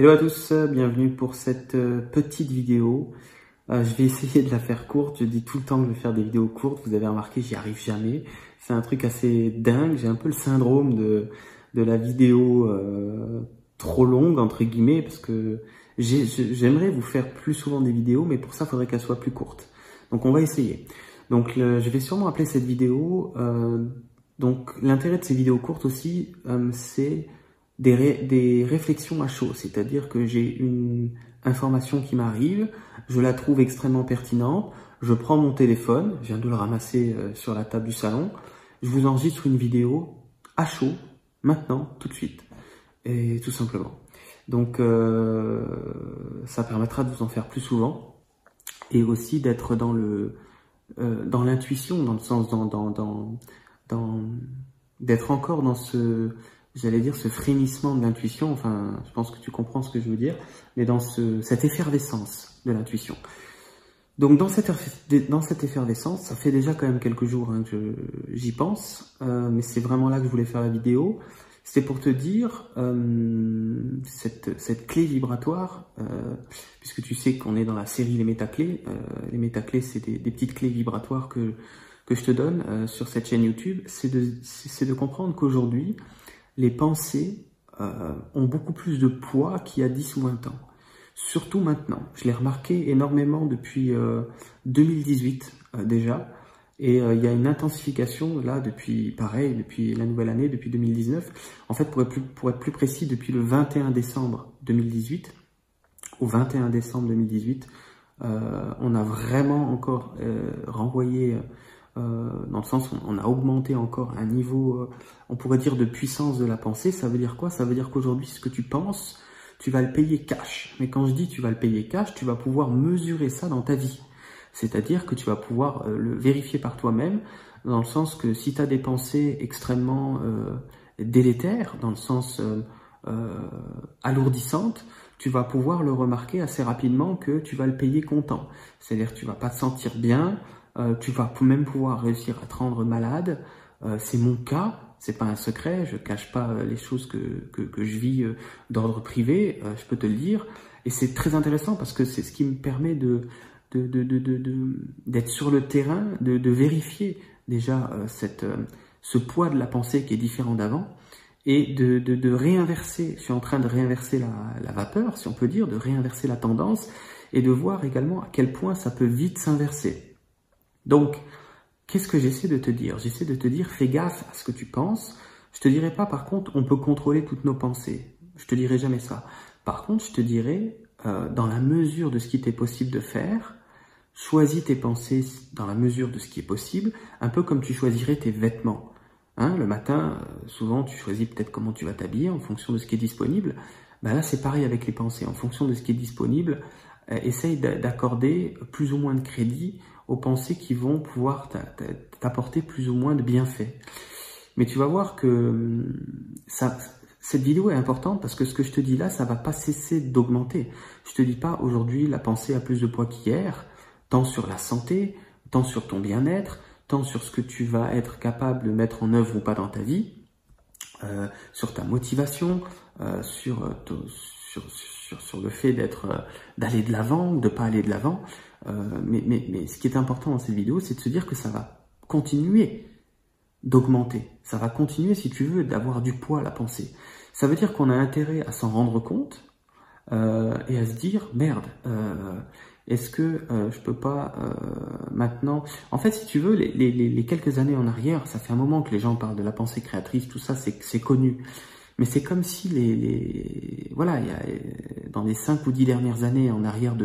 Hello à tous, bienvenue pour cette euh, petite vidéo. Euh, je vais essayer de la faire courte, je dis tout le temps que je vais faire des vidéos courtes, vous avez remarqué, j'y arrive jamais. C'est un truc assez dingue, j'ai un peu le syndrome de, de la vidéo euh, trop longue, entre guillemets, parce que j'aimerais vous faire plus souvent des vidéos, mais pour ça, il faudrait qu'elle soit plus courte. Donc on va essayer. Donc je vais sûrement appeler cette vidéo... donc l'intérêt de ces vidéos courtes aussi, c'est des, réflexions à chaud, c'est-à-dire que j'ai une information qui m'arrive, je la trouve extrêmement pertinente, je prends mon téléphone, je viens de le ramasser euh, sur la table du salon, je vous enregistre une vidéo à chaud, maintenant, tout de suite, et tout simplement. Donc euh, ça permettra de vous en faire plus souvent, et aussi d'être dans le euh, dans l'intuition, dans le sens dans, dans, dans d'être encore dans ce j'allais dire, ce frémissement de l'intuition, enfin, je pense que tu comprends ce que je veux dire, mais dans ce, cette effervescence de l'intuition. Donc dans cette, effervescence, ça fait déjà quand même quelques jours hein, que j'y pense, euh, mais c'est vraiment là que je voulais faire la vidéo. C'est pour te dire euh, cette, clé vibratoire, euh, puisque tu sais qu'on est dans la série les métaclés. Les métaclés, c'est des, petites clés vibratoires que, que je te donne sur cette chaîne YouTube. C'est de comprendre qu'aujourd'hui, les pensées euh, ont beaucoup plus de poids qu'il y a 10 ou 20 ans. Surtout maintenant. Je l'ai remarqué énormément depuis 2018 euh, euh, déjà. Et il y a une intensification là depuis, pareil, depuis la nouvelle année, depuis 2019. En fait, pour être plus, précis, depuis le 21 décembre 2018 au 21 décembre 2018, on a vraiment encore renvoyé dans le sens où on a augmenté encore un niveau, euh, on pourrait dire de puissance de la pensée. Ça veut dire quoi? Ça veut dire qu'aujourd'hui, ce que tu penses, tu vas le payer cash. Mais quand je dis tu vas le payer cash, tu vas pouvoir mesurer ça dans ta vie. C'est-à-dire que tu vas pouvoir euh, le vérifier par toi-même, dans le sens que si tu as des pensées extrêmement délétères, dans le sens alourdissantes, tu vas pouvoir le remarquer assez rapidement que tu vas le payer content. C'est-à-dire que tu vas pas te sentir bien, euh, tu vas même pouvoir réussir à te rendre malade. Euh, c'est mon cas, c'est pas un secret, je cache pas euh, les choses que, que, je vis d'ordre privé, je peux te le dire. Et c'est très intéressant parce que c'est ce qui me permet de d'être de, de, de, sur le terrain, de, vérifier déjà cette, ce poids de la pensée qui est différent d'avant et de, de, réinverser, je suis en train de réinverser la, la vapeur, si on peut dire, de réinverser la tendance et de voir également à quel point ça peut vite s'inverser. Donc, qu'est-ce que j'essaie de te dire? J'essaie de te dire, fais gaffe à ce que tu penses. Je te dirai pas, par contre, on peut contrôler toutes nos pensées. Je te dirai jamais ça. Par contre, je te dirai, euh, dans la mesure de ce qui t'est possible de faire, choisis tes pensées dans la mesure de ce qui est possible, un peu comme tu choisirais tes vêtements. Hein, le matin, euh, souvent, tu choisis peut-être comment tu vas t'habiller en fonction de ce qui est disponible. Ben là, c'est pareil avec les pensées. En fonction de ce qui est disponible, euh, essaye d'accorder plus ou moins de crédit aux pensées qui vont pouvoir t'apporter plus ou moins de bienfaits. Mais tu vas voir que hum, cette vidéo est importante parce que ce que je te dis là, ça va pas cesser d'augmenter. Je te dis pas aujourd'hui la pensée a plus de poids qu'hier, tant sur la santé, tant sur ton bien-être, tant sur ce que tu vas être capable de mettre en œuvre ou pas dans ta vie, euh, sur ta motivation, euh, sur, euh, sur, le fait d'être d'aller de l'avant ou de pas aller de l'avant. Euh, mais, ce qui est important dans cette vidéo, c'est de se dire que ça va continuer d'augmenter. Ça va continuer, si tu veux, d'avoir du poids à la pensée. Ça veut dire qu'on a intérêt à s'en rendre compte euh, et à se dire, merde, euh, est-ce que euh, je peux pas maintenant... En fait, si tu veux, les, quelques années en arrière, ça fait un moment que les gens parlent de la pensée créatrice, tout ça, c'est connu. Mais c'est comme si les, voilà, dans les cinq ou dix dernières années en arrière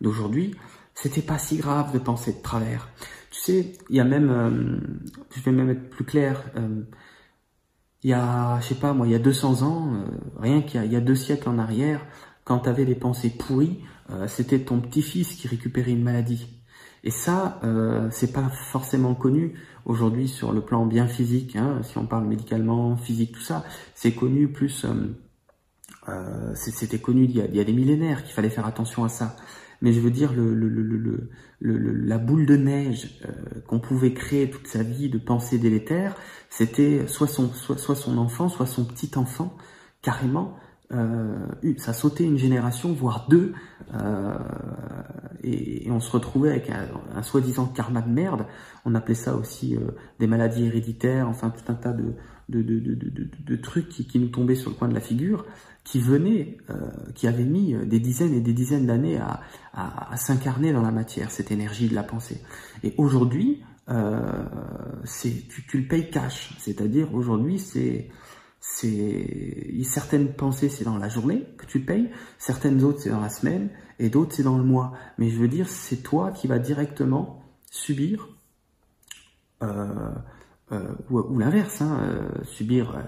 d'aujourd'hui, c'était pas si grave de penser de travers. Tu sais, il y a même, euh, je vais même être plus clair, euh, il y a, je sais pas moi, il y a 200 ans, euh, rien qu'il y, a deux siècles en arrière, quand tu avais des pensées pourries, c'était ton petit-fils qui récupérait une maladie. Et ça, c'est pas forcément connu aujourd'hui sur le plan bien physique, hein, si on parle médicalement, physique, tout ça, c'est connu plus, c'était connu y, a, il y a des millénaires qu'il fallait faire attention à ça mais je veux dire la boule de neige euh, qu'on pouvait créer toute sa vie de pensée délétères, c'était soit son, soit, soit son enfant, soit son petit enfant, carrément, euh, ça sautait une génération, voire deux, euh, et, on se retrouvait avec un, soi-disant karma de merde. On appelait ça aussi euh, des maladies héréditaires, enfin tout un tas de, de, de, de, de trucs qui, qui, nous tombaient sur le coin de la figure, qui venaient, euh, qui avaient mis des dizaines et des dizaines d'années à, à, s'incarner dans la matière, cette énergie de la pensée. Et aujourd'hui, euh, tu le payes cash, c'est-à-dire aujourd'hui c'est c'est certaines pensées c'est dans la journée que tu payes, certaines autres c'est dans la semaine et d'autres c'est dans le mois. Mais je veux dire, c'est toi qui vas directement subir euh, euh, ou, l'inverse, hein, euh, subir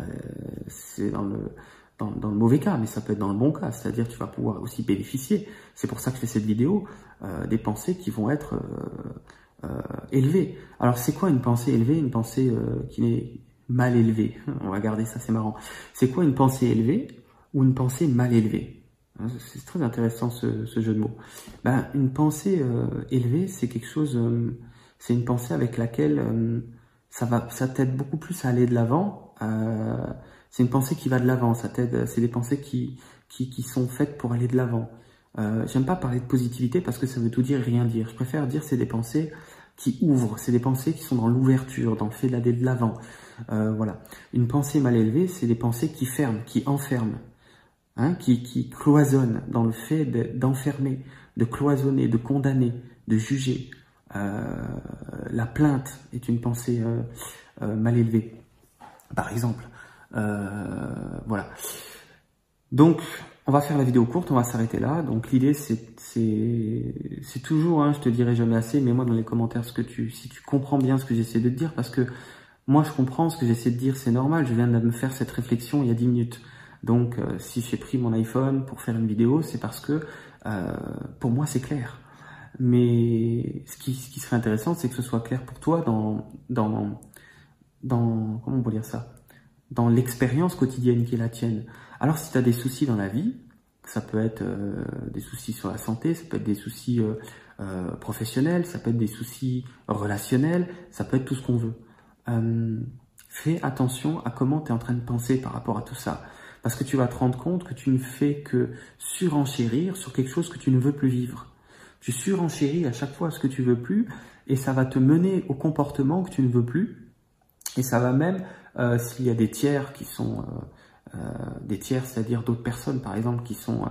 c'est dans le mauvais cas, mais ça peut être dans le bon cas, c'est-à-dire tu vas pouvoir aussi bénéficier. C'est pour ça que je fais cette vidéo des pensées qui vont être élevées. Alors c'est quoi une pensée élevée? Une pensée qui n'est mal élevé. On va garder ça, c'est marrant. C'est quoi une pensée élevée ou une pensée mal élevée hein, C'est très intéressant ce, jeu de mots. Ben, une pensée euh, élevée, c'est quelque chose, euh, c'est une pensée avec laquelle euh, ça va, ça t'aide beaucoup plus à aller de l'avant. c'est une pensée qui va de l'avant. Ça t'aide. C'est des pensées qui, qui, qui sont faites pour aller de l'avant. J'aime pas parler de positivité parce que ça veut tout dire et rien dire. Je préfère dire c'est des pensées qui ouvrent. C'est des pensées qui sont dans l'ouverture, dans le fait d'aller de l'avant. Euh, voilà. Une pensée mal élevée, c'est des pensées qui ferment, qui enferment, hein, qui, qui cloisonnent dans le fait d'enfermer, de, cloisonner, de condamner, de juger. Euh, la plainte est une pensée euh, mal élevée, par exemple. voilà. Donc, on va faire la vidéo courte, on va s'arrêter là. Donc l'idée c'est toujours, hein, je te dirai jamais assez, mais moi dans les commentaires ce que tu si tu comprends bien ce que j'essaie de te dire, parce que moi, je comprends ce que j'essaie de dire, c'est normal. Je viens de me faire cette réflexion il y a 10 minutes. Donc, euh, si j'ai pris mon iPhone pour faire une vidéo, c'est parce que euh, pour moi, c'est clair. Mais ce qui, serait intéressant, c'est que ce soit clair pour toi dans, dans, dans comment on peut dire ça? Dans l'expérience quotidienne qui est la tienne. Alors, si tu as des soucis dans la vie, ça peut être euh, des soucis sur la santé, ça peut être des soucis professionnels, ça peut être des soucis relationnels, ça peut être tout ce qu'on veut euh, fais attention à comment tu es en train de penser par rapport à tout ça. Parce que tu vas te rendre compte que tu ne fais que surenchérir sur quelque chose que tu ne veux plus vivre. Tu surenchéris à chaque fois ce que tu veux plus et ça va te mener au comportement que tu ne veux plus. Et ça va même, euh, s'il y a des tiers qui sont... Euh, des tiers, c'est-à-dire d'autres personnes par exemple qui sont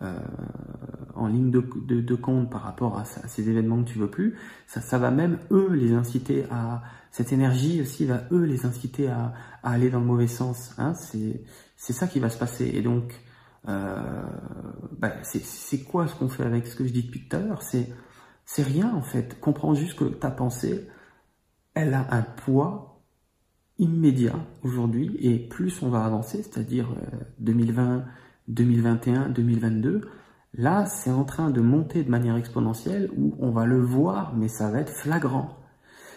en ligne de, compte par rapport à, ces événements que tu veux plus, ça, va même eux les inciter à cette énergie aussi va eux les inciter à, aller dans le mauvais sens. Hein, c'est ça qui va se passer. Et donc euh, bah, c'est quoi ce qu'on fait avec ce que je dis depuis tout à l'heure? C'est c'est rien en fait. Comprends juste que ta pensée, elle a un poids immédiat aujourd'hui et plus on va avancer, c'est-à-dire 2020, 2021, 2022, là c'est en train de monter de manière exponentielle où on va le voir mais ça va être flagrant.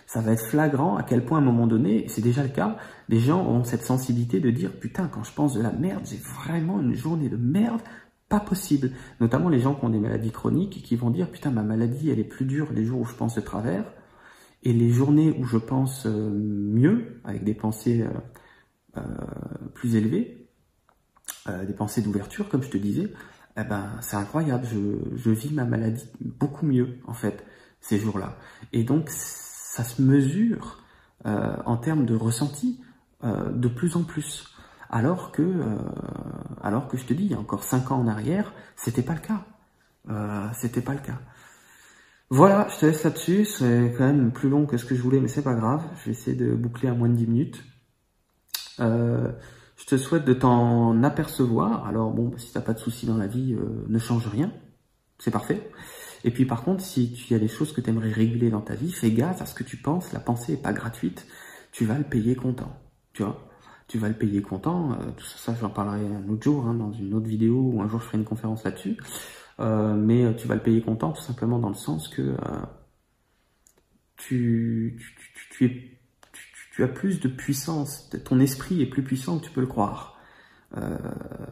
Ça va être flagrant à quel point à un moment donné, c'est déjà le cas, des gens ont cette sensibilité de dire putain quand je pense de la merde, j'ai vraiment une journée de merde, pas possible. Notamment les gens qui ont des maladies chroniques qui vont dire putain ma maladie elle est plus dure les jours où je pense de travers et les journées où je pense euh, mieux, avec des pensées euh, euh, plus élevées, des pensées d'ouverture, comme je te disais, eh ben, c'est incroyable. Je, vis ma maladie beaucoup mieux, en fait, ces jours-là. Et donc, ça se mesure en termes de ressenti de plus en plus. Alors que, alors que je te dis, il y a encore cinq ans en arrière, c'était pas le cas. c'était pas le cas. Voilà, je te laisse là-dessus. C'est quand même plus long que ce que je voulais, mais c'est pas grave. Je vais essayer de boucler à moins de 10 minutes. Euh, je te souhaite de t'en apercevoir. Alors bon, si t'as pas de soucis dans la vie, euh, ne change rien. C'est parfait. Et puis par contre, si tu y a des choses que tu aimerais régler dans ta vie, fais gaffe à ce que tu penses. La pensée est pas gratuite. Tu vas le payer content. Tu vois? Tu vas le payer content. Euh, tout ça, j'en parlerai un autre jour, hein, dans une autre vidéo, ou un jour je ferai une conférence là-dessus. Euh, mais euh, tu vas le payer content tout simplement dans le sens que euh, tu, tu, es, tu, as plus de puissance, ton esprit est plus puissant que tu peux le croire.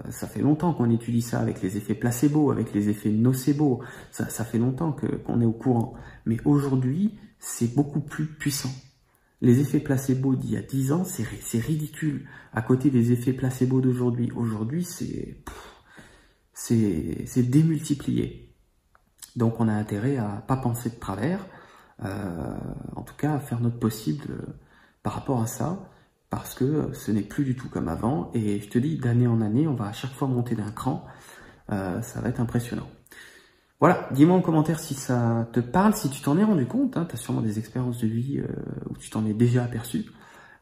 ça fait longtemps qu'on étudie ça avec les effets placebo, avec les effets nocebo, ça, fait longtemps qu'on est au courant. Mais aujourd'hui, c'est beaucoup plus puissant. Les effets placebo d'il y a 10 ans, c'est ridicule à côté des effets placebo d'aujourd'hui. Aujourd'hui, c'est démultiplié. Donc on a intérêt à pas penser de travers, euh, en tout cas à faire notre possible euh, par rapport à ça, parce que ce n'est plus du tout comme avant, et je te dis, d'année en année, on va à chaque fois monter d'un cran, euh, ça va être impressionnant. Voilà, dis-moi en commentaire si ça te parle, si tu t'en es rendu compte, hein, tu as sûrement des expériences de vie où tu t'en es déjà aperçu,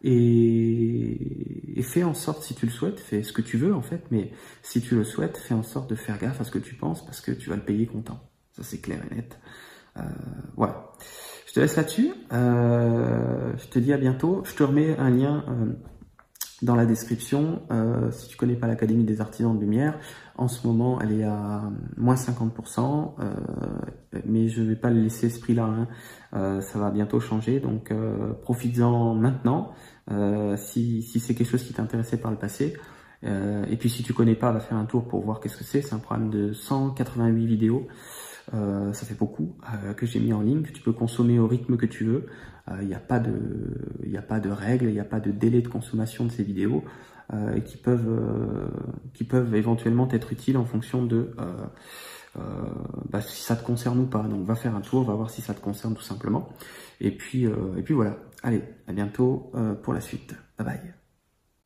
et, fais en sorte, si tu le souhaites, fais ce que tu veux en fait, mais si tu le souhaites, fais en sorte de faire gaffe à ce que tu penses parce que tu vas le payer content. Ça c'est clair et net. Euh, voilà. Je te laisse là-dessus. Euh, je te dis à bientôt. Je te remets un lien euh, dans la description. Euh, si tu connais pas l'Académie des artisans de lumière, en ce moment, elle est à moins 50%, euh, mais je vais pas le laisser ce prix-là. Hein. Ça va bientôt changer, donc profites-en maintenant. si, si c'est quelque chose qui t'intéressait par le passé. et puis si tu connais pas, va faire un tour pour voir qu'est-ce que c'est. C'est un programme de 188 vidéos. Ça fait beaucoup que j'ai mis en ligne, que tu peux consommer au rythme que tu veux. Il n'y a pas de, a pas de règles, il n'y a pas de délai de consommation de ces vidéos. Euh, et qui peuvent, euh, qui peuvent éventuellement être utiles en fonction de euh, bah, si ça te concerne ou pas. Donc va faire un tour, va voir si ça te concerne tout simplement. Et puis, et puis voilà. Allez, à bientôt pour la suite. Bye bye.